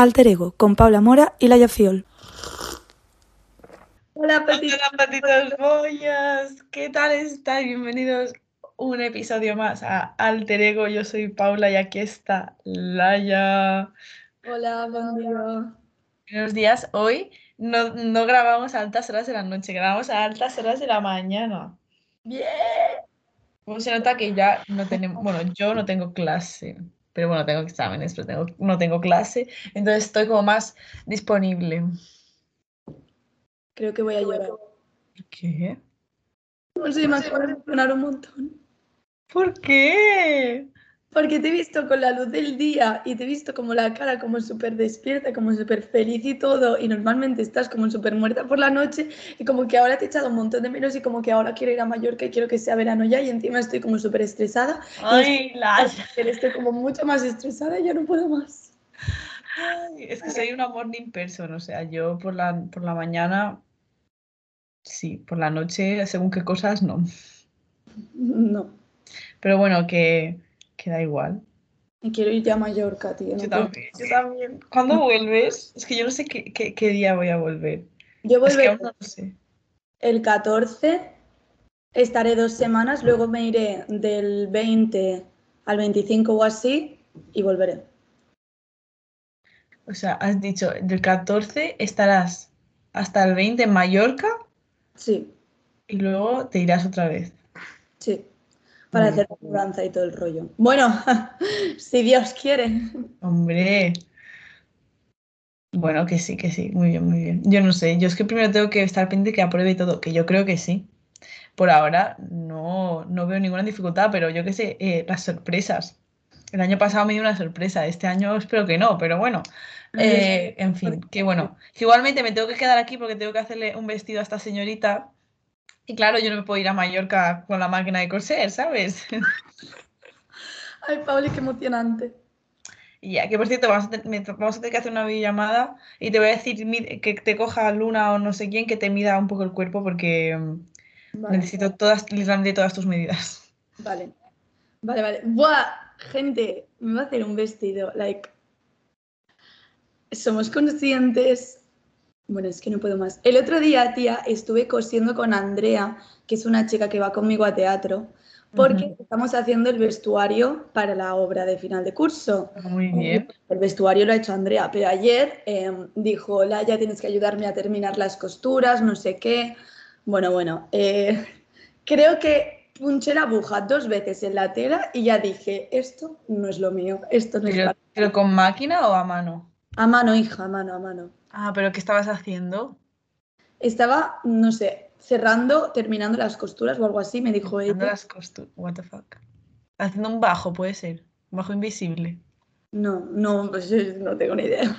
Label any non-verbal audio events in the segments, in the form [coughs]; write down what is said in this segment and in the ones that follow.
Alter Ego con Paula Mora y Laia Fiol. Hola, patitos. Hola, patitos bollas. ¿Qué tal estáis? Bienvenidos a un episodio más a Alter Ego. Yo soy Paula y aquí está Laia. Hola, buen día. Buenos días. Hoy no, no grabamos a altas horas de la noche, grabamos a altas horas de la mañana. Bien. Como se nota que ya no tenemos, bueno, yo no tengo clase, pero bueno, tengo exámenes, pero tengo, no tengo clase, entonces estoy como más disponible. Creo que voy a llorar. ¿Qué? No sé, me acabo de emocionar un montón. ¿Por qué? Porque te he visto con la luz del día y te he visto como la cara como súper despierta, como súper feliz y todo. Y normalmente estás como súper muerta por la noche y como que ahora te he echado un montón de menos y como que ahora quiero ir a Mallorca y quiero que sea verano ya y encima estoy como súper estresada. Ay. Y estoy como mucho más estresada y ya no puedo más. Ay, es que soy una morning person, o sea, yo por la, por la mañana, sí, por la noche, según qué cosas, no. [laughs] No. Pero bueno, que, que da igual. Me quiero ir ya a Mallorca, tío. no Yo también, yo también. ¿Cuándo [laughs] vuelves? Es que yo no sé qué, qué, qué día voy a volver. Yo Es que volveré aún no lo sé. el 14, estaré dos semanas, luego me iré del 20 al 25 o así y volveré. O sea, has dicho, del 14 estarás hasta el 20 en Mallorca Sí, y luego te irás otra vez. sí. Para hacer la mudanza y todo el rollo. Bueno, [laughs] si Dios quiere. Hombre. Bueno, que sí, que sí. Muy bien, muy bien. Yo no sé. Yo es que primero tengo que estar pendiente que apruebe y todo, que yo creo que sí. Por ahora no, no veo ninguna dificultad, pero yo qué sé, eh, las sorpresas. El año pasado me dio una sorpresa, este año espero que no, pero bueno. Eh, en fin, que bueno. Igualmente me tengo que quedar aquí porque tengo que hacerle un vestido a esta señorita. Y claro, yo no me puedo ir a Mallorca con la máquina de coser, ¿sabes? [laughs] Ay, Pauli, qué emocionante. Y ya, que por cierto, vamos a, vamos tener que hacer una videollamada y te voy a decir que te coja Luna o no sé quién que te mida un poco el cuerpo porque mm, Vale, necesito todas, literalmente todas tus medidas. vale. Vale, vale. Buah, gente, me va a hacer un vestido. Like, somos conscientes. Bueno, es que no puedo más. El otro día, tía, estuve cosiendo con Andrea, que es una chica que va conmigo a teatro, porque estamos haciendo el vestuario para la obra de final de curso. Muy bien. El vestuario lo ha hecho Andrea, pero ayer eh, dijo, Laia, tienes que ayudarme a terminar las costuras, no sé qué. Bueno, bueno, eh, [laughs] creo que punché la aguja dos veces en la tela y ya dije, esto no es lo mío, esto no es Pero, para... pero con máquina o a mano? A mano, hija, a mano, a mano. Ah, pero ¿qué estabas haciendo? Estaba, no sé, cerrando, terminando las costuras o algo así, me dijo Haciendo ella. las costuras. What the fuck. Haciendo un bajo, puede ser. Un bajo invisible. No, no, pues eh, no tengo ni idea.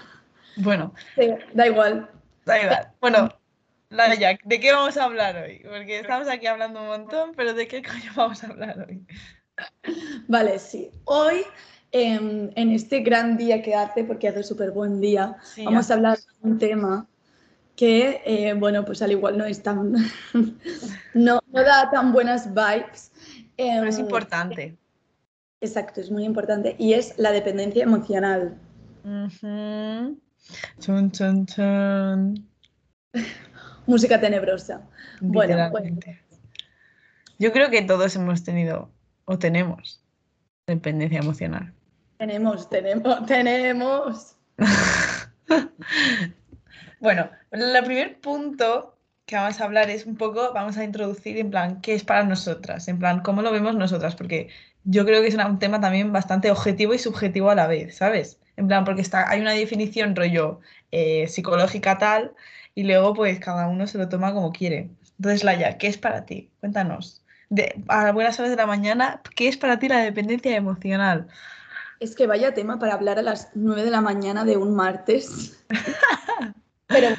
Bueno, Sí, da igual. da igual. Bueno, Laia, ¿de qué vamos a hablar hoy? Porque estamos aquí hablando un montón, pero ¿de qué coño vamos a hablar hoy? Vale, sí. Hoy, em, en este gran día que hace, porque hace súper buen día, Sí, vamos ya. a hablar de un tema que, eh, bueno, pues al igual no es tan. [laughs] no, no da tan buenas vibes. Pero es Em, importante. Exacto, es muy importante. Y es la dependencia emocional. Ujú. Chun, chun, chun. [laughs] Música tenebrosa. Bueno, Literalmente. Yo creo que todos hemos tenido o tenemos dependencia emocional. Tenemos, tenemos, tenemos. Bueno, el primer punto que vamos a hablar es un poco, vamos a introducir en plan, ¿qué es para nosotras? En plan, ¿cómo lo vemos nosotras? Porque yo creo que es un tema también bastante objetivo y subjetivo a la vez, ¿sabes? En plan, porque está, hay una definición rollo eh, psicológica tal y luego pues cada uno se lo toma como quiere. Entonces, Laia, ¿qué es para ti? Cuéntanos. A buenas horas de la mañana, ¿qué es para ti la dependencia emocional? Es que vaya tema para hablar a las 9 de la mañana de un martes. [laughs] Pero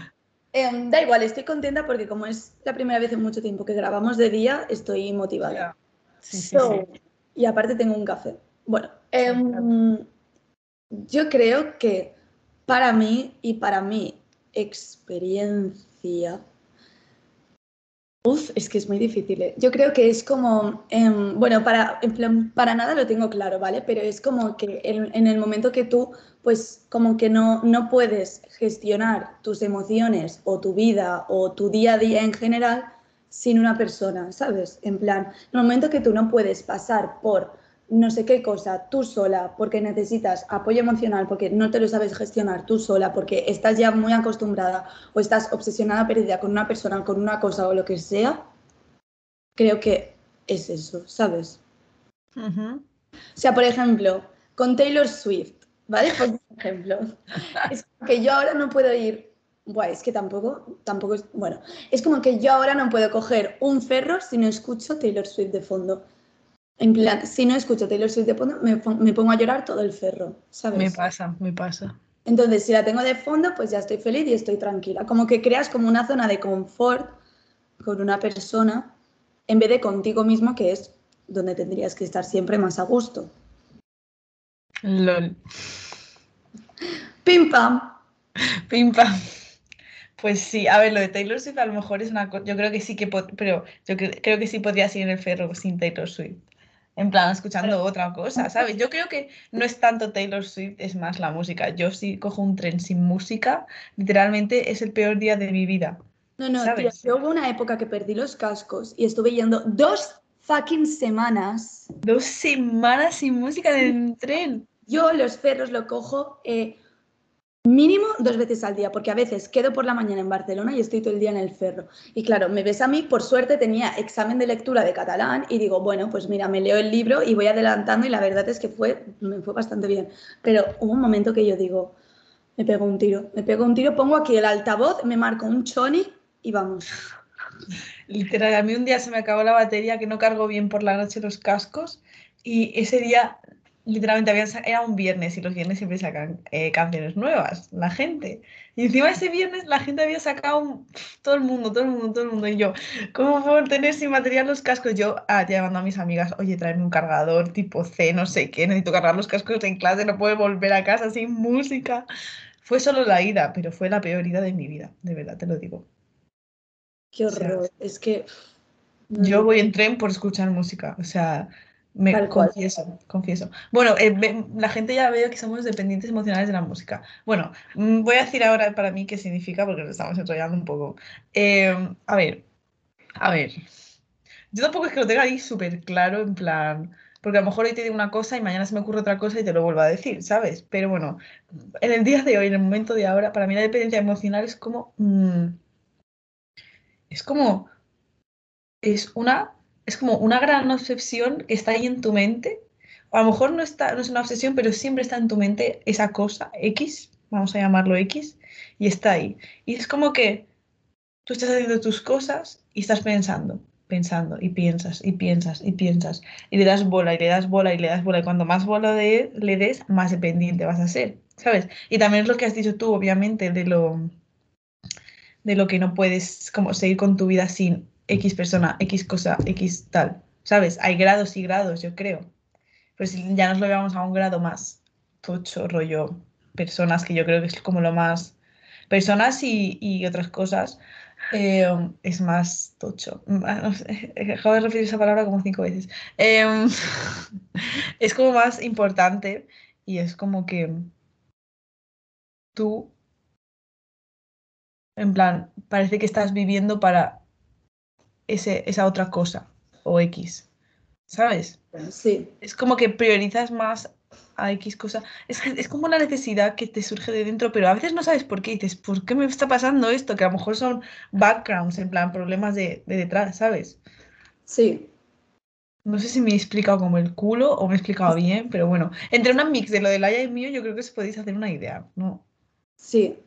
em, da igual, estoy contenta porque como es la primera vez en mucho tiempo que grabamos de día, estoy motivada. Sí, sí, So, sí. Y aparte tengo un café. Bueno, em, yo creo que para mí y para mi experiencia, Uf, es que es muy difícil. ¿eh? Yo creo que es como, em, bueno, para, en plan, para nada lo tengo claro, ¿vale? Pero es como que en, el momento que tú, pues como que no, no puedes gestionar tus emociones o tu vida o tu día a día en general sin una persona, ¿sabes? En plan, en el momento que tú no puedes pasar por no sé qué cosa tú sola porque necesitas apoyo emocional, porque no te lo sabes gestionar tú sola, porque estás ya muy acostumbrada o estás obsesionada, perdida con una persona, con una cosa o lo que sea, creo que es eso, ¿sabes? O sea, por ejemplo, con Taylor Swift, ¿vale? Por ejemplo, es que yo ahora no puedo ir, Buah, es que tampoco, tampoco es, bueno, es como que yo ahora no puedo coger un ferro si no escucho Taylor Swift de fondo. En plan, si no escucho Taylor Swift de fondo, me, pon- me pongo a llorar todo el ferro, ¿sabes? Me pasa, me pasa. Entonces, si la tengo de fondo, pues ya estoy feliz y estoy tranquila. Como que creas como una zona de confort con una persona en vez de contigo mismo, que es donde tendrías que estar siempre más a gusto. LOL. ¡Pim pam! [laughs] Pim pam. Pues sí, a ver, lo de Taylor Swift a lo mejor es una cosa, yo creo que sí que, pero yo cre- creo que sí podría ir en el ferro sin Taylor Swift. En plan, escuchando otra cosa, ¿sabes? Yo creo que no es tanto Taylor Swift, es más la música. Yo sí cojo un tren sin música, literalmente es el peor día de mi vida. No, no, ¿Sabes? tío, yo hubo una época que perdí los cascos y estuve yendo dos fucking semanas. Dos semanas sin música en el tren. Yo los ferros lo cojo eh, mínimo dos veces al día, porque a veces quedo por la mañana en Barcelona y estoy todo el día en el ferro. Y claro, me ves a mí, por suerte tenía examen de lectura de catalán y digo, bueno, pues mira, me leo el libro y voy adelantando y la verdad es que fue, me fue bastante bien. Pero hubo un momento que yo digo, me pego un tiro, me pego un tiro, pongo aquí el altavoz, me marco un choni y vamos. Literal, a mí un día se me acabó la batería que no cargo bien por la noche los cascos y ese día literalmente habían sa- era un viernes y los viernes siempre sacan eh, canciones nuevas, la gente. Y encima ese viernes la gente había sacado un- todo el mundo, todo el mundo, todo el mundo. Y yo, ¿cómo puedo tener sin batería los cascos? Yo ah, llamando a mis amigas, oye, tráeme un cargador tipo C, no sé qué, necesito cargar los cascos en clase, no puedo volver a casa sin música. Fue solo la ida, pero fue la peor ida de mi vida, de verdad te lo digo. Qué O sea, horror, es que... Yo voy en tren por escuchar música, o sea, me Tal cual. confieso, confieso. Bueno, eh, la gente ya veo que somos dependientes emocionales de la música. Bueno, mm, voy a decir ahora para mí qué significa, porque nos estamos enrollando un poco. Eh, a ver, a ver. Yo tampoco es que lo tenga ahí súper claro, en plan, porque a lo mejor hoy te digo una cosa y mañana se me ocurre otra cosa y te lo vuelvo a decir, ¿sabes? Pero bueno, en el día de hoy, en el momento de ahora, para mí la dependencia emocional es como, mm, es como es una, es como una gran obsesión que está ahí en tu mente. O a lo mejor no está, no es una obsesión, pero siempre está en tu mente esa cosa, X, vamos a llamarlo X, y está ahí. Y es como que tú estás haciendo tus cosas y estás pensando, pensando, y piensas, y piensas, y piensas, y le das bola, y le das bola, y le das bola, y cuando más bola de- le des, más dependiente vas a ser, ¿sabes? Y también es lo que has dicho tú, obviamente, de lo, de lo que no puedes como seguir con tu vida sin X persona, X cosa, X tal, ¿sabes? Hay grados y grados, yo creo. Pero si ya nos lo llevamos a un grado más tocho, rollo, personas, que yo creo que es como lo más... Personas y, y otras cosas, eh, es más tocho. Ah, no sé, [laughs] Acabo de repetir esa palabra como cinco veces. Em, [laughs] es como más importante y es como que tú, en plan, parece que estás viviendo para ese, esa otra cosa o X, ¿sabes? Sí, Es como que priorizas más a X cosa. Es, es como una necesidad que te surge de dentro, pero a veces no sabes por qué. Dices, ¿por qué me está pasando esto? Que a lo mejor son backgrounds, en plan, problemas de, de detrás, ¿sabes? sí. No sé si me he explicado como el culo o me he explicado bien, pero bueno, entre una mix de lo de Laia y mío, yo creo que os podéis hacer una idea, ¿no? Sí.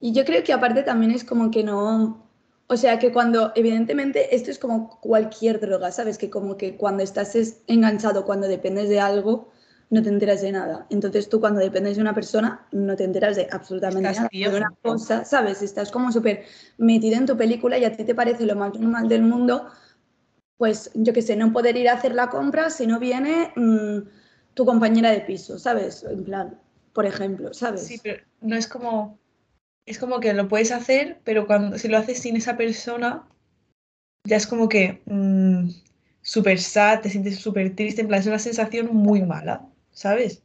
Y yo creo que aparte también es como que no, o sea, que cuando, evidentemente, esto es como cualquier droga, ¿sabes? Que como que cuando estás es- enganchado, cuando dependes de algo, no te enteras de nada. Entonces tú cuando dependes de una persona, no te enteras de absolutamente Estás nada. De una cosa, ¿sabes? Estás como súper metido en tu película y a ti te parece lo más normal del mundo, pues yo qué sé, no poder ir a hacer la compra si no viene mm, tu compañera de piso, ¿sabes? En plan, por ejemplo, ¿sabes? Sí, pero no es como. Es como que lo puedes hacer, pero cuando si lo haces sin esa persona, ya es como que mm, súper sad, te sientes súper triste, en plan, es una sensación muy mala, ¿sabes?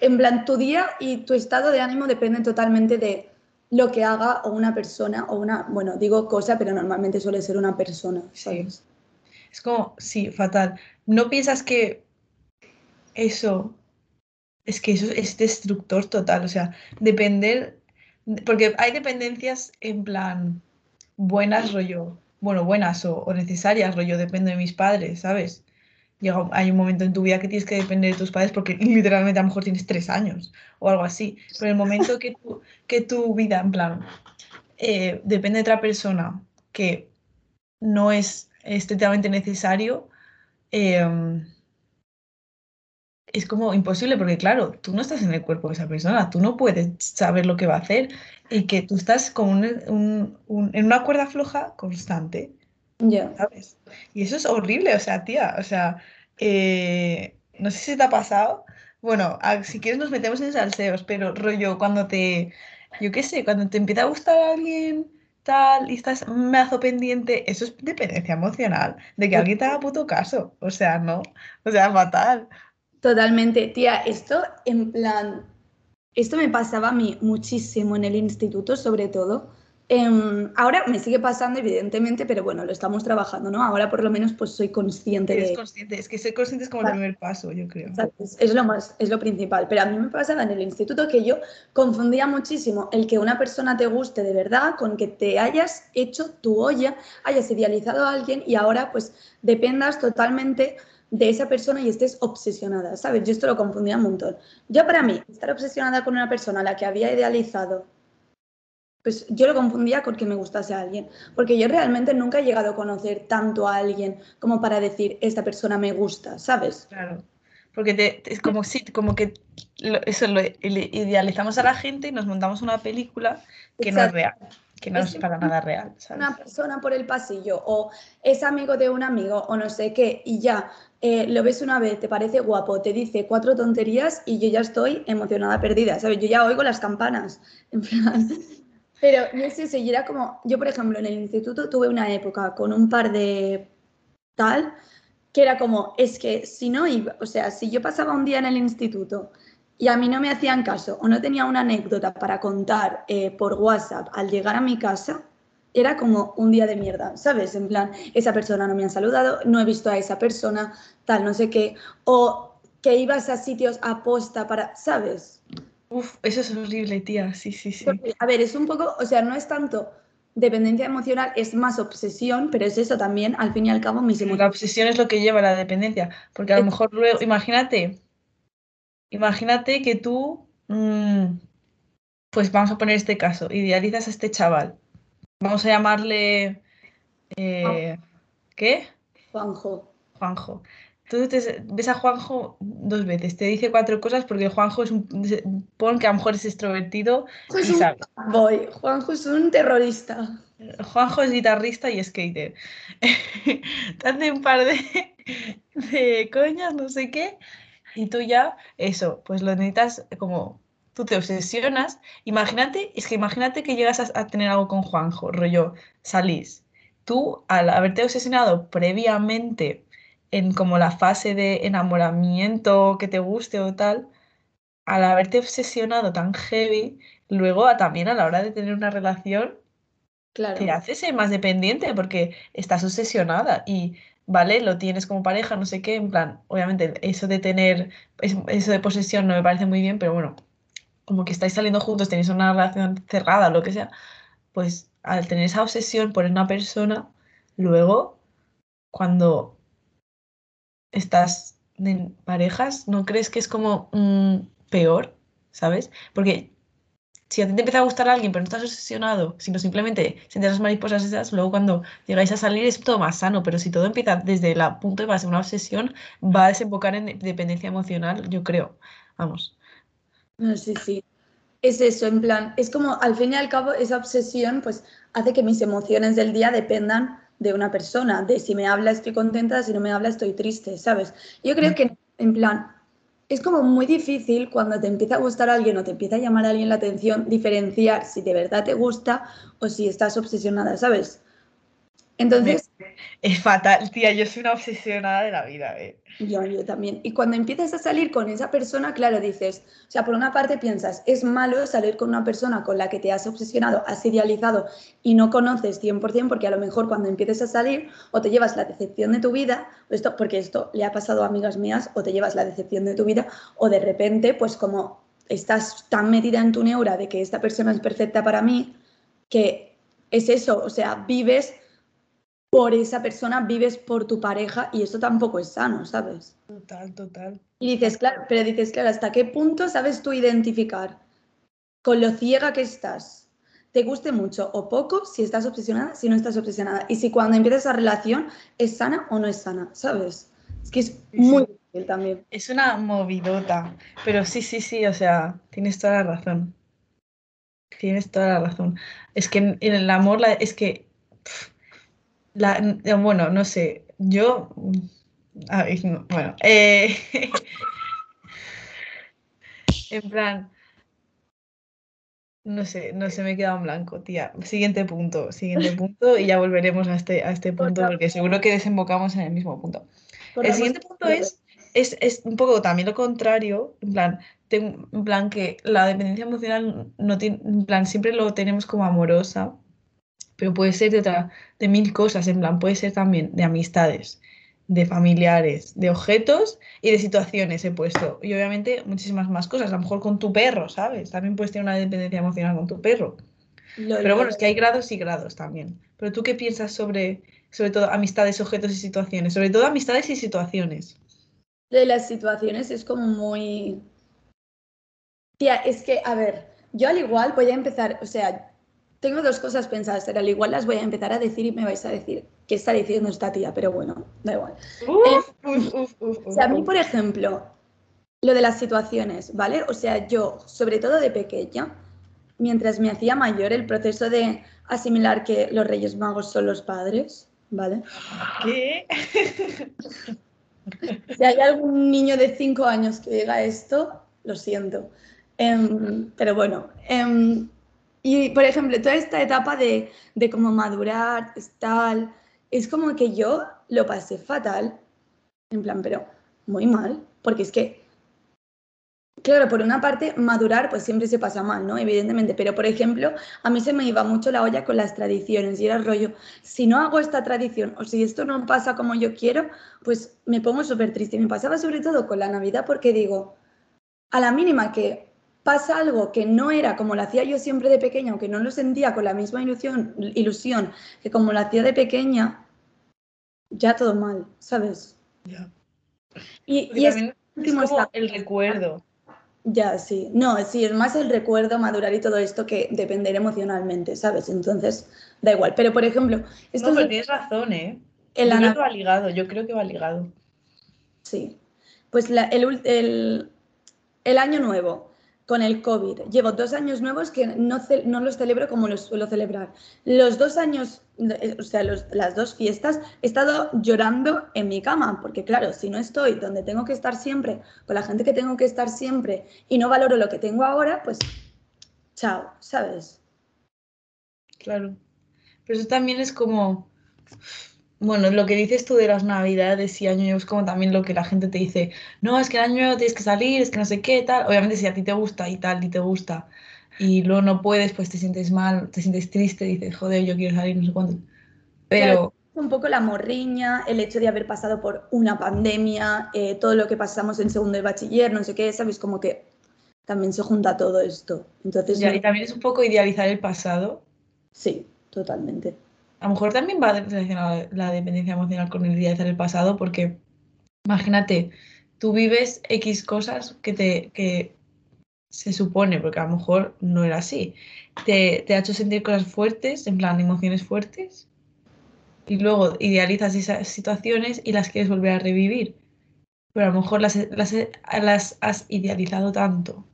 En plan, tu día y tu estado de ánimo dependen totalmente de lo que haga o una persona o una, bueno, digo cosa, pero normalmente suele ser una persona, ¿sabes? Es como, sí, fatal. ¿No piensas que eso, es que eso es destructor total? O sea, depender, porque hay dependencias en plan buenas rollo, bueno, buenas o, necesarias rollo, depende de mis padres, ¿sabes? Llega, hay un momento en tu vida que tienes que depender de tus padres porque literalmente a lo mejor tienes tres años o algo así. Pero el momento que tu, que tu vida, en plan, eh, depende de otra persona que no es estrictamente necesario, em, es como imposible porque, claro, tú no estás en el cuerpo de esa persona, tú no puedes saber lo que va a hacer y que tú estás como en una cuerda floja constante. Ya. ¿Sabes? Y eso es horrible, o sea, tía, o sea, eh, no sé si te ha pasado. Bueno, si quieres nos metemos en salseos, pero rollo, cuando te, yo qué sé, cuando te empieza a gustar a alguien tal y estás mazo pendiente, eso es dependencia emocional, de que alguien te haga puto caso, o sea, no, o sea, fatal. Totalmente, tía, esto en plan, esto me pasaba a mí muchísimo en el instituto, sobre todo. Em, ahora me sigue pasando, evidentemente, pero bueno, lo estamos trabajando, ¿no? Ahora por lo menos pues soy consciente Eres de... consciente, es que ser consciente es como el primer paso, yo creo. Es, es lo más, es lo principal. Pero a mí me pasaba en el instituto que yo confundía muchísimo el que una persona te guste de verdad con que te hayas hecho tu olla, hayas idealizado a alguien y ahora pues dependas totalmente de esa persona y estés obsesionada, ¿sabes? Yo esto lo confundía un montón. Yo para mí, estar obsesionada con una persona a la que había idealizado, pues yo lo confundía con que me gustase a alguien, porque yo realmente nunca he llegado a conocer tanto a alguien como para decir, esta persona me gusta, ¿sabes? Claro, porque es como, sí, como que eso lo idealizamos a la gente y nos montamos una película que no es real que no es, para nada real. Una persona por el pasillo o es amigo de un amigo o no sé qué y ya eh, lo ves una vez, te parece guapo, te dice cuatro tonterías y yo ya estoy emocionada, perdida, ¿sabes? Yo ya oigo las campanas, en plan. Pero no sé si era como, yo por ejemplo en el instituto tuve una época con un par de tal que era como, es que si no iba, o sea, si yo pasaba un día en el instituto y a mí no me hacían caso o no tenía una anécdota para contar eh, por WhatsApp al llegar a mi casa, era como un día de mierda, ¿sabes? En plan, esa persona no me ha saludado, no he visto a esa persona, tal, no sé qué, o que ibas a sitios aposta para, ¿sabes? Uf, eso es horrible, tía, sí, sí, sí. a ver, es un poco, o sea, no es tanto dependencia emocional, es más obsesión, pero es eso también, al fin y al cabo, mis emociones. La obsesión es lo que lleva a la dependencia, porque a lo mejor luego, imagínate, Imagínate que tú, mm, pues vamos a poner este caso, idealizas a este chaval. Vamos a llamarle... Eh, ¿Qué? Juanjo. Juanjo. Tú ves a Juanjo dos veces, te dice cuatro cosas porque Juanjo es un... Pon que a lo mejor es extrovertido y sabe. Voy. Juanjo es un terrorista. Juanjo es guitarrista y skater. [laughs] te hace un par de, de coñas, no sé qué, y tú ya, eso, pues lo necesitas como tú te obsesionas. Imagínate, es que imagínate que llegas a, tener algo con Juanjo, rollo, salís. Tú, al haberte obsesionado previamente en como la fase de enamoramiento que te guste o tal, al haberte obsesionado tan heavy, luego también a la hora de tener una relación, claro. te haces más dependiente porque estás obsesionada y ¿vale? Lo tienes como pareja, no sé qué, en plan, obviamente eso de tener, eso de posesión no me parece muy bien, pero bueno, como que estáis saliendo juntos, tenéis una relación cerrada, lo que sea, pues al tener esa obsesión por una persona, luego, cuando estás en parejas, ¿no crees que es como mm, peor? ¿Sabes? Porque si a ti te empieza a gustar a alguien, pero no estás obsesionado, sino simplemente sientes las mariposas esas, luego cuando llegáis a salir es todo más sano, pero si todo empieza desde el punto de base, una obsesión, va a desembocar en dependencia emocional, yo creo. Vamos. No, sí, sí. Es eso, en plan, es como al fin y al cabo esa obsesión pues hace que mis emociones del día dependan de una persona, de si me habla estoy contenta, si no me habla estoy triste, ¿sabes? Yo creo mm. que en plan, es como muy difícil cuando te empieza a gustar alguien o te empieza a llamar a alguien la atención diferenciar si de verdad te gusta o si estás obsesionada, ¿sabes? Entonces, [laughs] Es fatal, tía, yo soy una obsesionada de la vida, ¿eh? yo, yo también. Y cuando empiezas a salir con esa persona, claro, dices, o sea, por una parte piensas, es malo salir con una persona con la que te has obsesionado, has idealizado y no conoces 100%, porque a lo mejor cuando empieces a salir o te llevas la decepción de tu vida, esto, porque esto le ha pasado a amigas mías, o te llevas la decepción de tu vida, o de repente, pues como estás tan metida en tu neura de que esta persona es perfecta para mí, que es eso, o sea, vives por esa persona, vives por tu pareja y eso tampoco es sano, ¿sabes? Total, total. Y dices, claro, pero dices, claro, ¿hasta qué punto sabes tú identificar con lo ciega que estás? Te guste mucho o poco si estás obsesionada, si no estás obsesionada. Y si cuando empiezas esa relación es sana o no es sana, ¿sabes? Es que es muy difícil también. Es una movidota, pero sí, sí, sí, o sea, tienes toda la razón. Tienes toda la razón. Es que en el amor, la- es que, la, eh, bueno, no sé, yo, a ver, no, bueno, eh, [laughs] en plan, no sé, no sé, me he quedado en blanco, tía. Siguiente punto, siguiente [laughs] punto y ya volveremos a este, a este punto porque seguro que desembocamos en el mismo punto. Por El siguiente punto es, es, es un poco también lo contrario, en plan, ten- en plan que la dependencia emocional no tiene, en plan, siempre lo tenemos como amorosa, pero puede ser de otra, de mil cosas, en plan, puede ser también de amistades, de familiares, de objetos y de situaciones he puesto. Y obviamente muchísimas más cosas, a lo mejor con tu perro, ¿sabes? También puedes tener una dependencia emocional con tu perro. Pero bueno, es que hay grados y grados también. Pero tú qué piensas sobre, sobre todo amistades, objetos y situaciones, sobre todo amistades y situaciones. de las situaciones es como muy... Tía, es que, a ver, yo al igual voy a empezar, o sea, tengo dos cosas pensadas, pero al igual las voy a empezar a decir y me vais a decir qué está diciendo esta tía, pero bueno, da igual. Uf, uf, uf, uf, O sea, a mí, por ejemplo, lo de las situaciones, ¿vale? O sea, yo, sobre todo de pequeña, mientras me hacía mayor, el proceso de asimilar que los Reyes Magos son los padres, ¿vale? ¿Qué? [laughs] Si hay algún niño de 5 años que diga esto, lo siento. Em, pero bueno, em, y por ejemplo, toda esta etapa de, de cómo madurar, es tal, es como que yo lo pasé fatal, en plan, pero muy mal, porque es que, claro, por una parte, madurar pues siempre se pasa mal, ¿no? Evidentemente, pero por ejemplo, a mí se me iba mucho la olla con las tradiciones y era el rollo, si no hago esta tradición o si esto no pasa como yo quiero, pues me pongo súper triste. Me pasaba sobre todo con la Navidad porque digo, a la mínima que pasa algo que no era como lo hacía yo siempre de pequeña, aunque no lo sentía con la misma ilusión, ilusión que como lo hacía de pequeña, ya todo mal, ¿sabes? Ya. Y, y es, es último como el recuerdo. ya, sí. No, sí, es más el recuerdo, madurar y todo esto que depender emocionalmente, ¿sabes? Entonces, da igual. Pero, por ejemplo, esto No, es pero tienes razón, ¿eh? en Yo creo que va ligado, yo creo que va ligado. Sí. Pues la- el, el- el año nuevo con el COVID. Llevo dos años nuevos que no, no los celebro como los suelo celebrar. Los dos años, eh, o sea, las dos fiestas, he estado llorando en mi cama, porque claro, si no estoy donde tengo que estar siempre, con la gente que tengo que estar siempre, y no valoro lo que tengo ahora, pues chao, ¿sabes? Claro. Pero eso también es como, bueno, lo que dices tú de las navidades y año nuevo es como también lo que la gente te dice, no, es que el año nuevo tienes que salir, es que no sé qué, tal. Obviamente si a ti te gusta y tal, y te gusta, y luego no puedes, pues te sientes mal, te sientes triste, dices, joder, yo quiero salir, no sé cuánto. Pero, un poco la morriña, el hecho de haber pasado por una pandemia, eh, todo lo que pasamos en segundo de bachiller, no sé qué, ¿sabes? Como que también se junta todo esto. Entonces, ya, no- y también es un poco idealizar el pasado. sí, totalmente. A lo mejor también va relacionada la dependencia emocional con el idealizar el pasado, porque imagínate, tú vives X cosas que te que se supone, porque a lo mejor no era así, te, te ha hecho sentir cosas fuertes, en plan emociones fuertes, y luego idealizas esas situaciones y las quieres volver a revivir. Pero a lo mejor las, las, las has idealizado tanto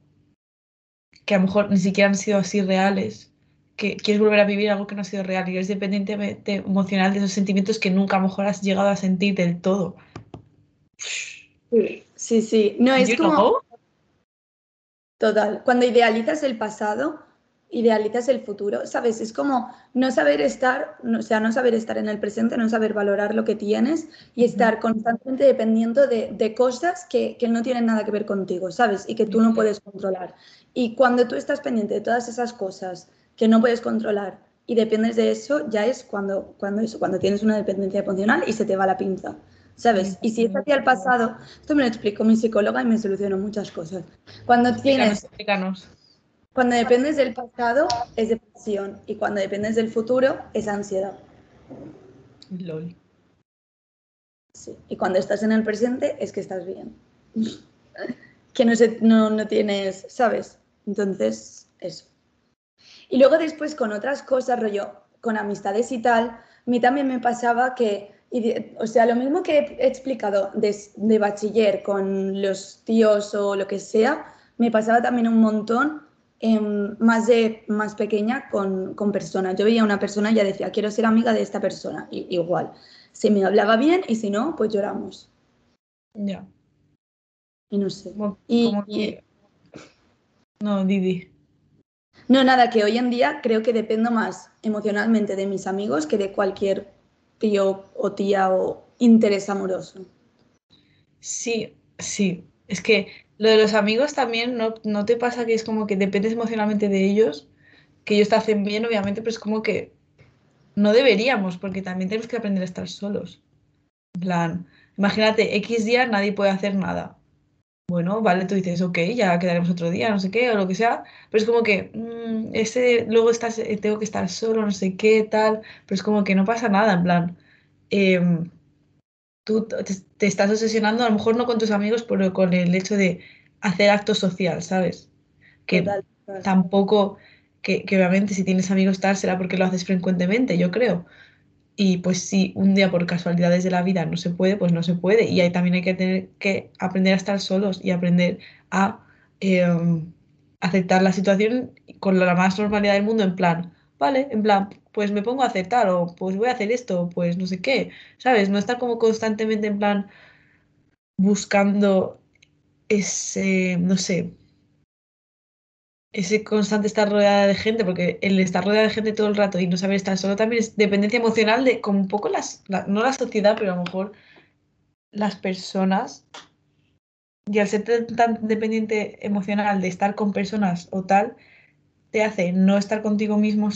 que a lo mejor ni siquiera han sido así reales que quieres volver a vivir algo que no ha sido real y eres dependiente de- emocional de esos sentimientos que nunca a lo mejor has llegado a sentir del todo. Sí, sí, sí. No, es como know? total. Cuando idealizas el pasado, idealizas el futuro, ¿sabes? Es como no saber estar, o sea, no saber estar en el presente, no saber valorar lo que tienes y estar constantemente dependiendo de, de cosas que, que, no tienen nada que ver contigo, ¿sabes? Y que tú no puedes controlar. Y cuando tú estás pendiente de todas esas cosas que no puedes controlar y dependes de eso, ya es cuando, cuando, eso, cuando tienes una dependencia emocional y se te va la pinza. ¿Sabes? Y si es hacia el pasado, esto me lo explicó mi psicóloga y me solucionó muchas cosas. Cuando tienes... Explícanos. Cuando dependes del pasado es depresión y cuando dependes del futuro es ansiedad. LOL. Sí. Y cuando estás en el presente es que estás bien. [laughs] que no, se, no, no tienes, ¿sabes? Entonces, eso. Y luego después con otras cosas, rollo, con amistades y tal, a mí también me pasaba que, o sea, lo mismo que he explicado de, de bachiller con los tíos o lo que sea, me pasaba también un montón Em, más, de, más pequeña con, con, personas. Yo veía a una persona y ya decía, quiero ser amiga de esta persona. Y, igual, si me hablaba bien y si no, pues lloramos. Ya. Y no sé. y, No, Didi. No, nada, que hoy en día creo que dependo más emocionalmente de mis amigos que de cualquier tío o tía o interés amoroso. Sí, sí. Es que lo de los amigos también, ¿no, ¿no te pasa que es como que dependes emocionalmente de ellos? Que ellos te hacen bien, obviamente, pero es como que no deberíamos, porque también tenemos que aprender a estar solos. En plan, imagínate, X día nadie puede hacer nada. Bueno, vale, tú dices, ok, ya quedaremos otro día, no sé qué, o lo que sea, pero es como que mmm, ese, luego estás, eh, tengo que estar solo, no sé qué, tal, pero es como que no pasa nada, en plan, eh, tú te, estás obsesionando, a lo mejor no con tus amigos, pero con el hecho de hacer acto social, ¿sabes? Que tampoco, que, obviamente si tienes amigos tal será porque lo haces frecuentemente, yo creo. Y pues si un día por casualidades de la vida no se puede, pues no se puede. Y ahí también hay que tener que aprender a estar solos y aprender a em, aceptar la situación con la más normalidad del mundo, en plan, vale, en plan, pues me pongo a aceptar o pues voy a hacer esto, pues no sé qué, ¿sabes? No estar como constantemente en plan buscando ese, no sé, ese constante estar rodeada de gente, porque el estar rodeada de gente todo el rato y no saber estar solo también es dependencia emocional de como un poco las, no la sociedad, pero a lo mejor las personas. Y al ser tan dependiente emocional de estar con personas o tal, te hace no estar contigo mismo,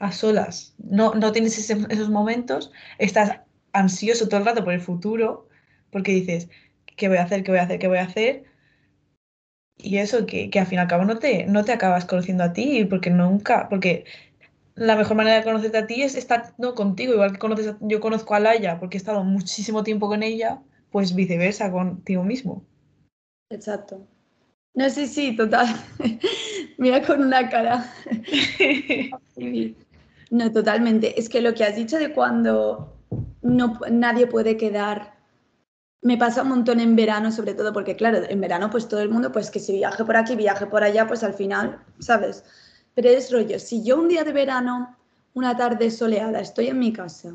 a solas. No, no tienes esos momentos, estás ansioso todo el rato por el futuro, porque dices, ¿qué voy a hacer? ¿Qué voy a hacer? ¿Qué voy a hacer? Y eso, que, que al fin y al cabo no te, no te acabas conociendo a ti, porque nunca, porque la mejor manera de conocerte a ti es estar no, contigo, igual que conoces yo conozco a Laia porque he estado muchísimo tiempo con ella, pues viceversa contigo mismo. Exacto. No, sí, sí, total. [laughs] Mira con una cara. [laughs] no, totalmente. Es que lo que has dicho de cuando no, nadie puede quedar, me pasa un montón en verano, sobre todo porque, claro, en verano pues todo el mundo, pues que si viaje por aquí, viaje por allá, pues al final, ¿sabes? Pero es rollo, si yo un día de verano, una tarde soleada, estoy en mi casa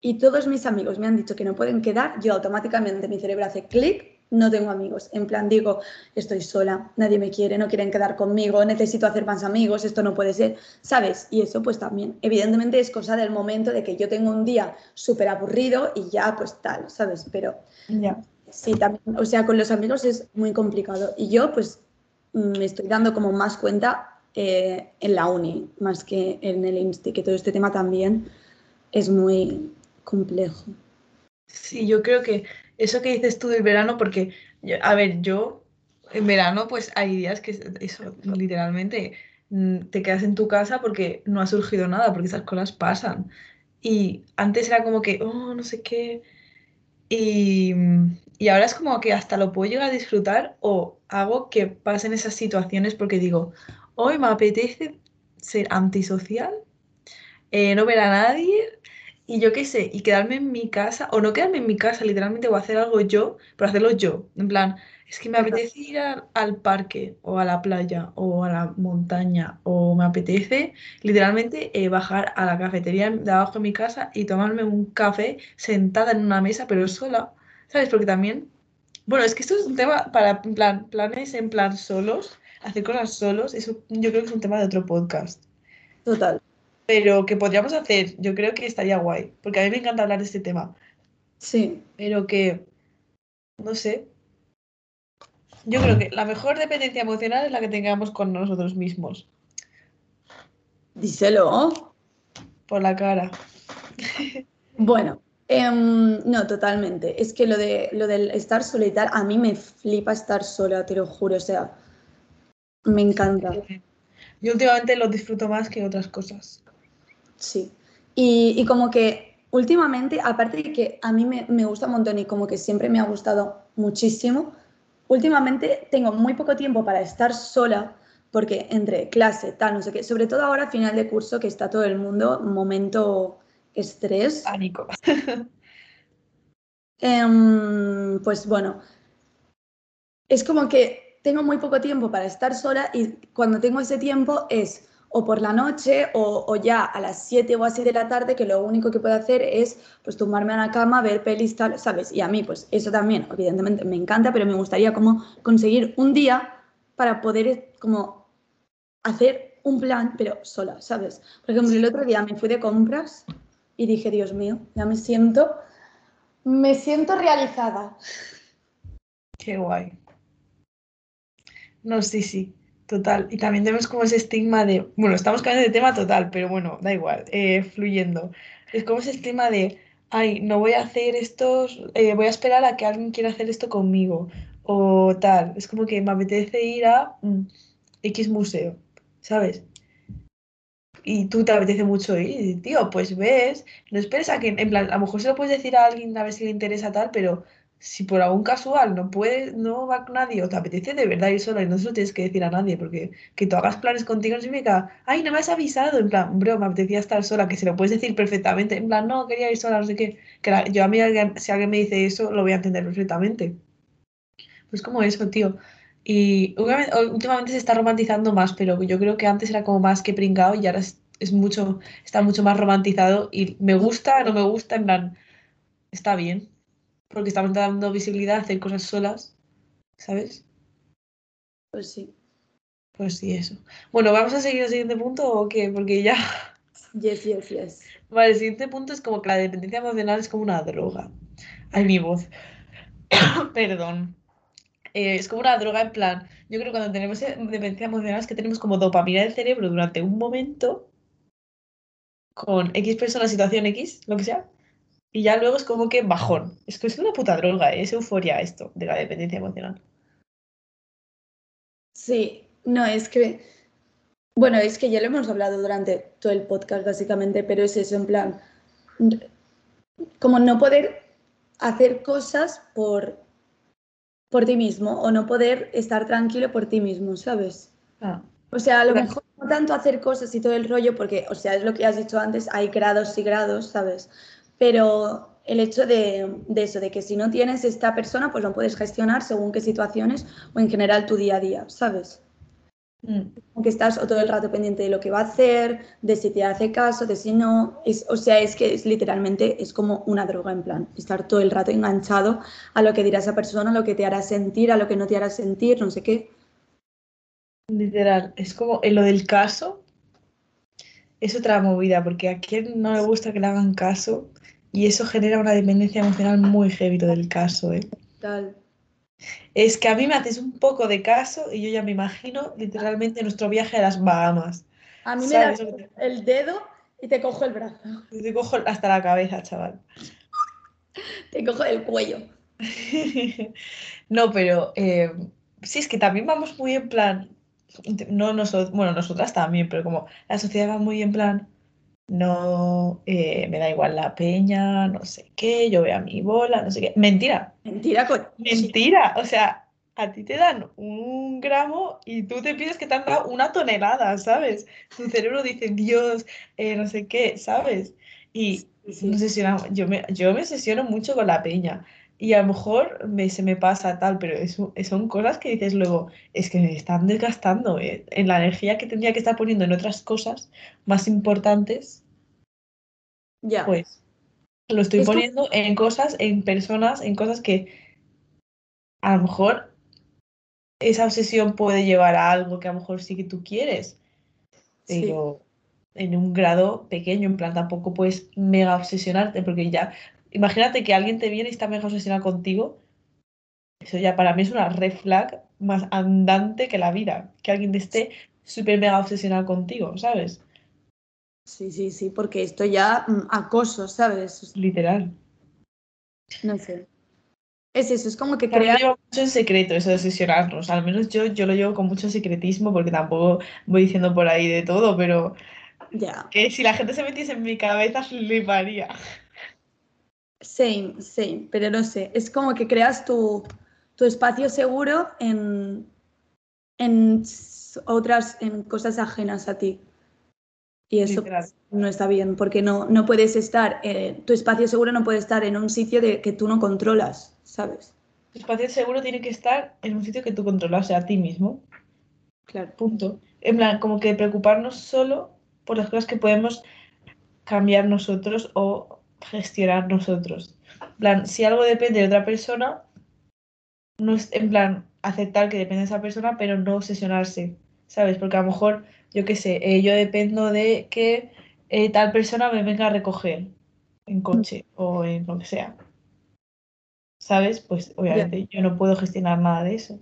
y todos mis amigos me han dicho que no pueden quedar, yo automáticamente mi cerebro hace clic no tengo amigos. En plan, digo, estoy sola, nadie me quiere, no quieren quedar conmigo, necesito hacer más amigos, esto no puede ser, ¿sabes? Y eso pues también, evidentemente es cosa del momento de que yo tengo un día súper aburrido y ya pues tal, ¿sabes? Pero ya. sí, también, o sea, con los amigos es muy complicado. Y yo pues me estoy dando como más cuenta eh, en la uni, más que en el Insti, que todo este tema también es muy complejo. Sí, yo creo que eso que dices tú del verano, porque, a ver, yo en verano pues hay días que eso, literalmente mm, te quedas en tu casa porque no ha surgido nada, porque esas cosas pasan. Y antes era como que, oh, no sé qué. Y, y ahora es como que hasta lo puedo llegar a disfrutar o hago que pasen esas situaciones porque digo, hoy me apetece ser antisocial, eh, no ver a nadie, y yo qué sé, y quedarme en mi casa, o no quedarme en mi casa, literalmente, o hacer algo yo, pero hacerlo yo. En plan, es que me apetece ir al parque, o a la playa, o a la montaña, o me apetece literalmente eh, bajar a la cafetería de abajo de mi casa y tomarme un café sentada en una mesa, pero sola. ¿Sabes? Porque también, bueno, es que esto es un tema para plan, planes en plan solos. hacer cosas solos, eso yo creo que es un tema de otro podcast. Total. Pero que podríamos hacer, yo creo que estaría guay, porque a mí me encanta hablar de este tema. Sí. Pero que, no sé. Yo creo que la mejor dependencia emocional es la que tengamos con nosotros mismos. Díselo. Por la cara. Bueno, em, no, totalmente. Es que lo de lo del estar sola y tal, a mí me flipa estar sola, te lo juro. O sea, me encanta. Yo últimamente lo disfruto más que otras cosas. Sí. Y, y como que últimamente, aparte de que a mí me, me gusta un montón y como que siempre me ha gustado muchísimo, últimamente tengo muy poco tiempo para estar sola porque entre clase, tal, no sé qué, sobre todo ahora final de curso que está todo el mundo, momento estrés. Pánico. Em, pues bueno, es como que tengo muy poco tiempo para estar sola y cuando tengo ese tiempo es o por la noche o, ya a las 7 o así de la tarde que lo único que puedo hacer es pues tumbarme a la cama, ver pelis, tal, ¿sabes? Y a mí pues eso también evidentemente me encanta, pero me gustaría como conseguir un día para poder como hacer un plan, pero sola, ¿sabes? Por ejemplo, el otro día me fui de compras y dije, Dios mío, ya me siento, me siento realizada. Qué guay. No, sí, sí, total. Y también tenemos como ese estigma de, bueno, estamos cambiando de tema total, pero bueno, da igual, eh, fluyendo. Es como ese estigma de, ay, no voy a hacer esto, eh, voy a esperar a que alguien quiera hacer esto conmigo, o tal. Es como que me apetece ir a mm, X museo, ¿sabes? Y tú te apetece mucho ir, y, tío, pues ves, no esperes a que, en plan, a lo mejor se lo puedes decir a alguien a ver si le interesa tal, pero si por algún casual no puede, no va nadie o te apetece de verdad ir sola y no se lo tienes que decir a nadie, porque que tú hagas planes contigo no significa, ay, no me has avisado, en plan, bro, me apetecía estar sola, que se lo puedes decir perfectamente, en plan, no, quería ir sola, no sé qué, que yo a mí, si alguien me dice eso, lo voy a entender perfectamente. Pues como eso, tío. Y últimamente se está romantizando más, pero yo creo que antes era como más que pringado y ahora es, es mucho, está mucho más romantizado y me gusta, no me gusta, en plan, está bien, porque estamos dando visibilidad a hacer cosas solas, ¿sabes? Pues sí. Pues sí, eso. Bueno, ¿vamos a seguir al siguiente punto o qué? Porque ya... Yes, yes, yes. Vale, el siguiente punto es como que la dependencia emocional es como una droga. Ay, mi voz. [coughs] Perdón. Eh, es como una droga en plan, yo creo que cuando tenemos eh, dependencia emocional es que tenemos como dopamina del cerebro durante un momento con X persona, situación X, lo que sea, y ya luego es como que bajón. Es que es una puta droga, ¿eh? es euforia esto de la dependencia emocional. Sí, no, es que, bueno, es que ya lo hemos hablado durante todo el podcast básicamente, pero es eso, en plan, como no poder hacer cosas por, por ti mismo o no poder estar tranquilo por ti mismo, ¿sabes? Ah, O sea, a lo Claro. mejor no tanto hacer cosas y todo el rollo, porque, o sea, es lo que has dicho antes, hay grados y grados, ¿sabes? Pero el hecho de, de eso, de que si no tienes esta persona, pues no puedes gestionar según qué situaciones o en general tu día a día, ¿sabes? mm, Aunque estás todo el rato pendiente de lo que va a hacer, de si te hace caso, de si no. Es, o sea, es que es literalmente es como una droga en plan, estar todo el rato enganchado a lo que dirá esa persona, a lo que te hará sentir, a lo que no te hará sentir, no sé qué. Literal, es como en lo del caso, es otra movida, porque a quien no le gusta que le hagan caso y eso genera una dependencia emocional muy heavy lo del caso, ¿eh? Tal. Es que a mí me haces un poco de caso y yo ya me imagino literalmente nuestro viaje a las Bahamas. A mí me ¿Sabes das el dedo y te cojo el brazo, Te cojo hasta la cabeza, chaval. te cojo el cuello. [laughs] No, pero eh, sí, es que también vamos muy en plan, no nosotros, bueno, nosotras también, pero como la sociedad va muy en plan, no, eh, me da igual la peña, no sé qué, yo veo a mi bola, no sé qué. Mentira, Mentira, mentira, o sea, a ti te dan un gramo y tú te pides que te han dado una tonelada, ¿sabes? Tu cerebro dice, Dios, eh, no sé qué, ¿sabes? Y Sí, yo me, yo me obsesiono mucho con la peña y a lo mejor me, se me pasa tal, pero eso, son cosas que dices luego, es que me están desgastando eh, en la energía que tendría que estar poniendo en otras cosas más importantes, Ya. pues lo estoy Es poniendo en cosas, en personas, en cosas que a lo mejor esa obsesión puede llevar a algo que a lo mejor sí que tú quieres, pero en un grado pequeño, en plan tampoco puedes mega obsesionarte, porque ya, imagínate que alguien te viene y está mega obsesionado contigo, eso ya para mí es una red flag más andante que la vida, que alguien te esté súper mega obsesionado contigo, ¿sabes? Sí, sí, sí, porque esto ya mm, acoso, ¿sabes? Literal. No sé. Es eso, es como que Pero crea... llevo mucho en secreto eso de obsesionarnos, al menos yo, yo lo llevo con mucho secretismo porque tampoco voy diciendo por ahí de todo, pero Ya. que si la gente se metiese en mi cabeza fliparía. Same, same, pero no sé, es como que creas tu, tu espacio seguro en, en otras, en cosas ajenas a ti. Y eso Literal. no está bien, porque no, no puedes estar, eh, tu espacio seguro no puede estar en un sitio de, que tú no controlas, ¿sabes? Tu espacio seguro tiene que estar en un sitio que tú controlas, o sea, a ti mismo. Claro. Punto. En plan, como que preocuparnos solo por las cosas que podemos cambiar nosotros o gestionar nosotros. En plan, si algo depende de otra persona, no es, en plan, aceptar que depende de esa persona, pero no obsesionarse, ¿sabes? Porque a lo mejor, yo qué sé, eh, yo dependo de que eh, tal persona me venga a recoger en coche o en lo que sea. ¿Sabes? Pues obviamente yo no puedo gestionar nada de eso.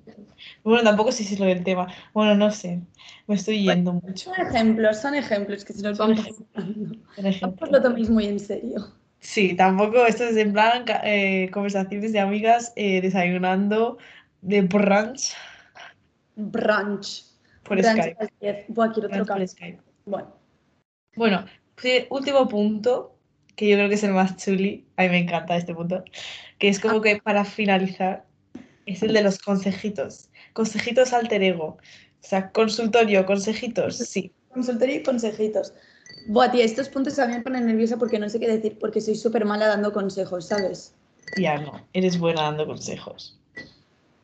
Bueno, tampoco sé si es lo del tema. Bueno, no sé. Me estoy yendo mucho. Son ejemplos, son ejemplos que si nos Son vamos ejemplos. No os lo toméis muy en serio. Sí, tampoco esto es en plan eh, conversaciones de amigas eh, desayunando de brunch Brunch. por Brunch Skype. a las 10. Buah, quiero Brunch por. Skype. Bueno, Bueno, último punto, que yo creo que es el más chuli, a mí me encanta este punto, que es como que para finalizar, es el de los consejitos. Consejitos alter ego. O sea, consultorio, consejitos, sí. consultoría y consejitos. Buah, tía, estos puntos a mí me ponen nerviosa porque no sé qué decir, porque soy súper mala dando consejos, ¿sabes? Ya no, eres buena dando consejos.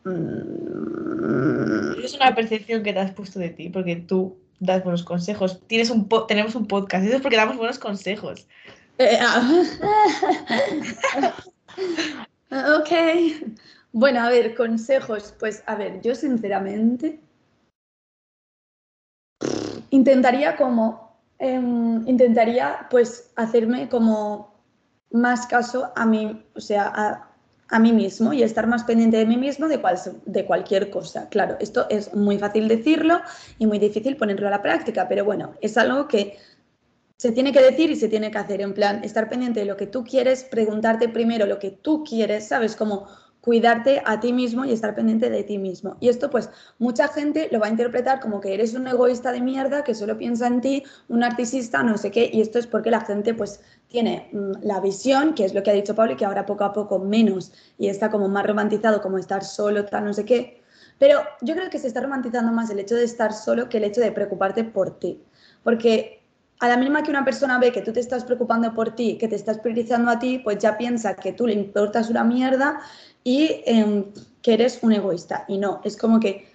Mm, Es una percepción que te has puesto de ti, porque tú das buenos consejos. Tienes un po- tenemos un podcast, eso es porque damos buenos consejos. eh, ah. [laughs] ok. Bueno, a ver, consejos. Pues, a ver, yo sinceramente intentaría como, em, intentaría pues hacerme como más caso a mí, o sea, a, a mí mismo y estar más pendiente de mí mismo de, cual, de cualquier cosa. Claro, esto es muy fácil decirlo y muy difícil ponerlo a la práctica, pero bueno, es algo que se tiene que decir y se tiene que hacer, en plan, estar pendiente de lo que tú quieres, preguntarte primero lo que tú quieres, ¿sabes? Como cuidarte a ti mismo y estar pendiente de ti mismo. Y esto pues mucha gente lo va a interpretar como que eres un egoísta de mierda que solo piensa en ti, un narcisista, no sé qué, y esto es porque la gente pues tiene mm, la visión, que es lo que ha dicho Pablo, que ahora poco a poco menos y está como más romantizado como estar solo, tal, no sé qué. Pero yo creo que se está romantizando más el hecho de estar solo que el hecho de preocuparte por ti. Porque a la misma que una persona ve que tú te estás preocupando por ti, que te estás priorizando a ti, pues ya piensa que tú le importas una mierda y eh, que eres un egoísta. Y no, es como que,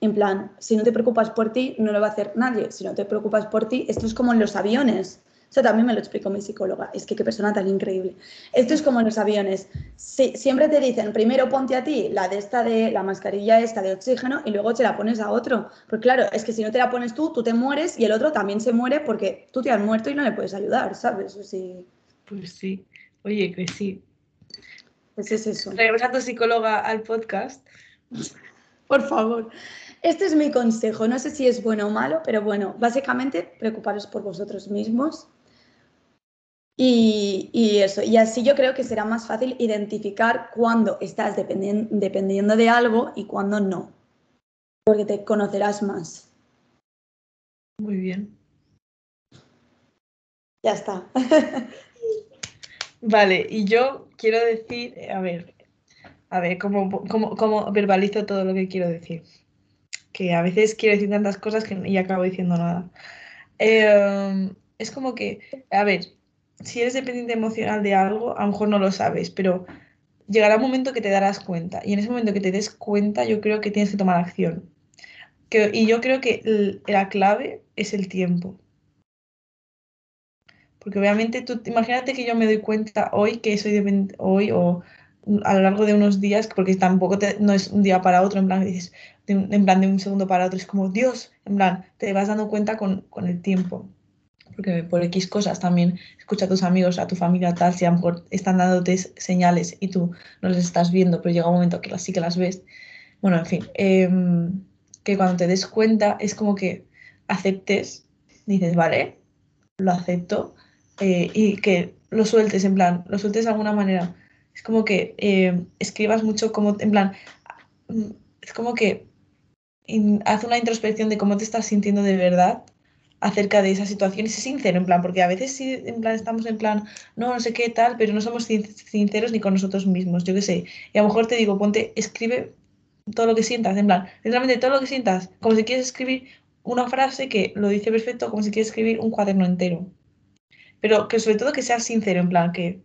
en plan, si no te preocupas por ti, no lo va a hacer nadie. Si no te preocupas por ti, esto es como en los aviones. Eso también me lo explicó mi psicóloga. Es que qué persona tan increíble. Esto es como en los aviones. Si, siempre te dicen, primero ponte a ti la de esta de la mascarilla esta de oxígeno y luego te la pones a otro. Porque claro, es que si no te la pones tú, tú te mueres y el otro también se muere porque tú te has muerto y no le puedes ayudar, ¿sabes? Pues sí. Oye, que sí. Pues es eso. Regresa tu psicóloga al podcast. Por favor. Este es mi consejo. No sé si es bueno o malo, pero bueno, básicamente preocuparos por vosotros mismos. Y, y eso, y así yo creo que será más fácil identificar cuándo estás dependien- dependiendo de algo y cuándo no, porque te conocerás más. Muy bien. Ya está. [laughs] Vale, y yo quiero decir, eh, a ver, a ver, cómo, cómo, cómo verbalizo todo lo que quiero decir. Que a veces quiero decir tantas cosas que y acabo diciendo nada. Eh, es como que, a ver, si eres dependiente emocional de algo, a lo mejor no lo sabes, pero llegará un momento que te darás cuenta. Y en ese momento que te des cuenta, yo creo que tienes que tomar acción. Que- y yo creo que la clave es el tiempo. Porque obviamente tú, imagínate que yo me doy cuenta hoy que soy hoy o a lo largo de unos días, porque tampoco no es un día para otro, en plan, dices, en plan de un segundo para otro, es como, Dios, en plan, te vas dando cuenta con, con el tiempo porque por X cosas también escucha a tus amigos, a tu familia, tal, si a lo están dándote señales y tú no las estás viendo, pero llega un momento que las, sí que las ves. Bueno, en fin, em, que cuando te des cuenta es como que aceptes, dices, vale, lo acepto, eh, y que lo sueltes, en plan, lo sueltes de alguna manera. Es como que em, escribas mucho como, en plan, mm, es como que haz una introspección de cómo te estás sintiendo de verdad acerca de esa situación y sincero, en plan, porque a veces sí, en plan, estamos en plan, no, no sé qué tal, pero no somos sinceros ni con nosotros mismos, yo qué sé. Y a lo mejor te digo, ponte, escribe todo lo que sientas, en plan, literalmente todo lo que sientas, como si quieres escribir una frase que lo dice perfecto, como si quieres escribir un cuaderno entero. Pero que sobre todo que seas sincero, en plan, que,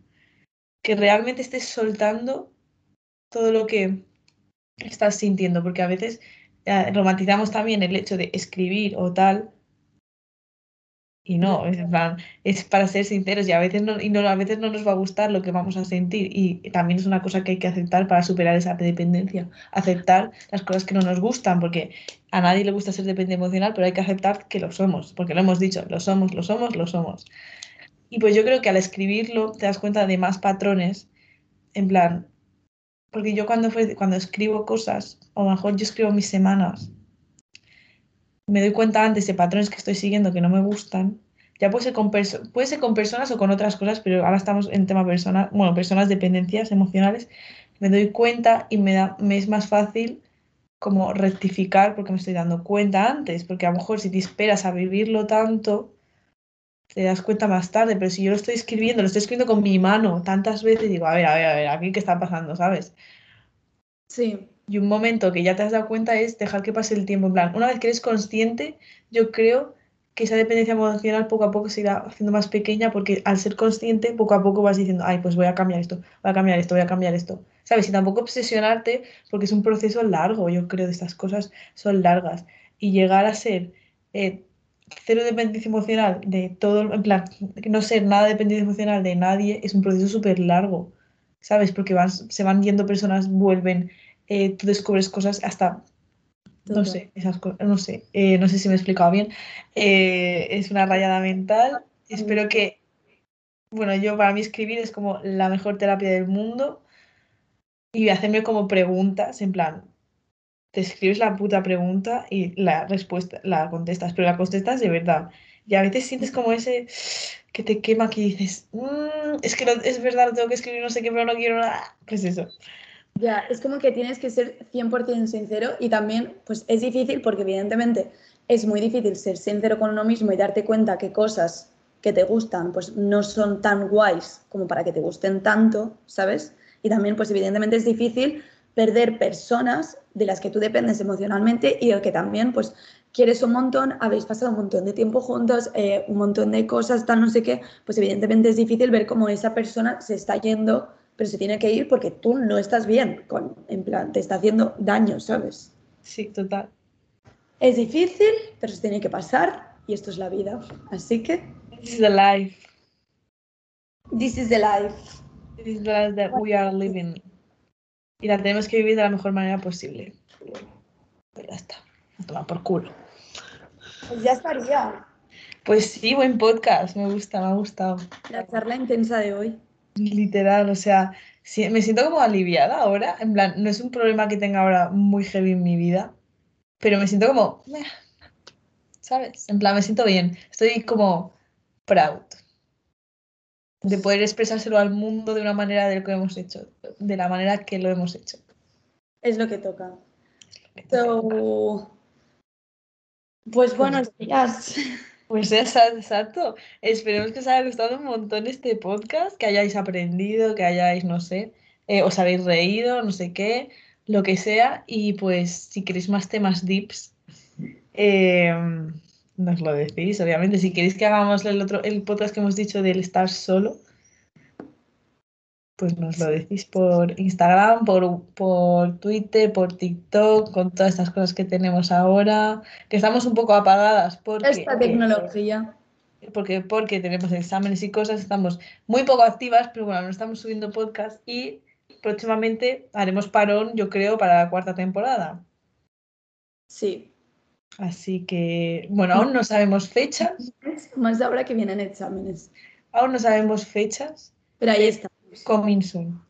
que realmente estés soltando todo lo que estás sintiendo, porque a veces eh, romantizamos también el hecho de escribir o tal, y no, es, es para ser sinceros y a veces no, y no, a veces no nos va a gustar lo que vamos a sentir y también es una cosa que hay que aceptar para superar esa dependencia, aceptar las cosas que no nos gustan, porque a nadie le gusta ser dependiente emocional, pero hay que aceptar que lo somos, porque lo hemos dicho, lo somos, lo somos, lo somos. Y pues yo creo que al escribirlo te das cuenta de más patrones, en plan, porque yo cuando, fue, cuando escribo cosas, o a mejor yo escribo mis semanas, me doy cuenta antes de patrones que estoy siguiendo que no me gustan. Ya puede ser con, puede ser con personas o con otras cosas, pero ahora estamos en tema personas, bueno, personas dependencias emocionales. Me doy cuenta y me, da, me es más fácil como rectificar porque me estoy dando cuenta antes, porque a lo mejor si te esperas a vivirlo tanto, te das cuenta más tarde, pero si yo lo estoy escribiendo, lo estoy escribiendo con mi mano tantas veces, digo, a ver, a ver, a ver, aquí qué está pasando, ¿sabes? Sí. Y un momento que ya te has dado cuenta es dejar que pase el tiempo. En plan, una vez que eres consciente, yo creo que esa dependencia emocional poco a poco se irá haciendo más pequeña porque al ser consciente, poco a poco vas diciendo, ay, pues voy a cambiar esto, voy a cambiar esto, voy a cambiar esto. ¿Sabes? Y tampoco obsesionarte porque es un proceso largo, yo creo, de estas cosas son largas. Y llegar a ser eh, cero dependencia emocional de todo, en plan, no ser nada dependencia emocional de nadie es un proceso súper largo, ¿sabes? Porque se van yendo personas, vuelven, eh, tú descubres cosas hasta, no sé, esas no sé, eh, no sé si me he explicado bien. Eh, es una rayada mental. Espero que, bueno, yo para mí escribir es como la mejor terapia del mundo y hacerme como preguntas, en plan, te escribes la puta pregunta y la respuesta la contestas, pero la contestas de verdad. Y a veces sientes como ese que te quema que dices, mm, es que es verdad, lo tengo que escribir, no sé qué, pero no quiero nada. Pues eso. Ya, es como que tienes que ser 100% sincero y también, pues es difícil porque evidentemente es muy difícil ser sincero con uno mismo y darte cuenta que cosas que te gustan pues no son tan guays como para que te gusten tanto, ¿sabes? Y también pues evidentemente es difícil perder personas de las que tú dependes emocionalmente y que también pues quieres un montón, habéis pasado un montón de tiempo juntos, eh, un montón de cosas, tal, no sé qué, pues evidentemente es difícil ver cómo esa persona se está yendo pero se tiene que ir porque tú no estás bien, con, en plan, te está haciendo daño, ¿sabes? Sí, total. Es difícil, pero se tiene que pasar y esto es la vida. Así que... This is the life. This is the life. This is the life that we are living. Y la tenemos que vivir de la mejor manera posible. Pues ya está. A tomar por culo. Pues ya estaría. Pues sí, buen podcast. Me gusta, me ha gustado. La charla intensa de hoy. Literal, o sea, me siento como aliviada ahora. En plan, no es un problema que tenga ahora muy heavy en mi vida, pero me siento como, ¿sabes? En plan, me siento bien. Estoy como proud de poder expresárselo al mundo de una manera de lo que hemos hecho, de la manera que lo hemos hecho. Es lo que toca. Pues buenos días. Pues exacto. Esperemos que os haya gustado un montón este podcast, que hayáis aprendido, que hayáis, no sé, eh, os habéis reído, no sé qué, lo que sea. Y pues si queréis más temas dips, em, nos lo decís, obviamente. Si queréis que hagamos el otro, el podcast que hemos dicho del estar solo, pues nos lo decís por Instagram, por, por Twitter, por TikTok, con todas estas cosas que tenemos ahora, que estamos un poco apagadas porque... Esta tecnología. Porque, porque tenemos exámenes y cosas, estamos muy poco activas, pero bueno, no estamos subiendo podcast y próximamente haremos parón, yo creo, para la cuarta temporada. Sí. Así que, bueno, aún no sabemos fechas. [laughs] Más ahora que vienen exámenes. Aún no sabemos fechas. Pero ahí está. Coming soon.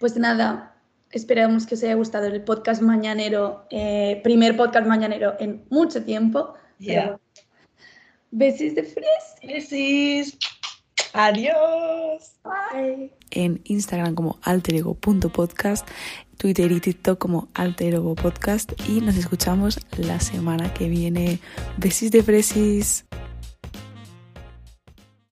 Pues nada, esperamos que os haya gustado el podcast mañanero, eh, primer podcast mañanero en mucho tiempo. Ya. Besis de fresa. Besis. Adiós. Bye. En Instagram como alterego.podcast, Twitter y TikTok como alterego podcast y nos escuchamos la semana que viene. Besis de fresis.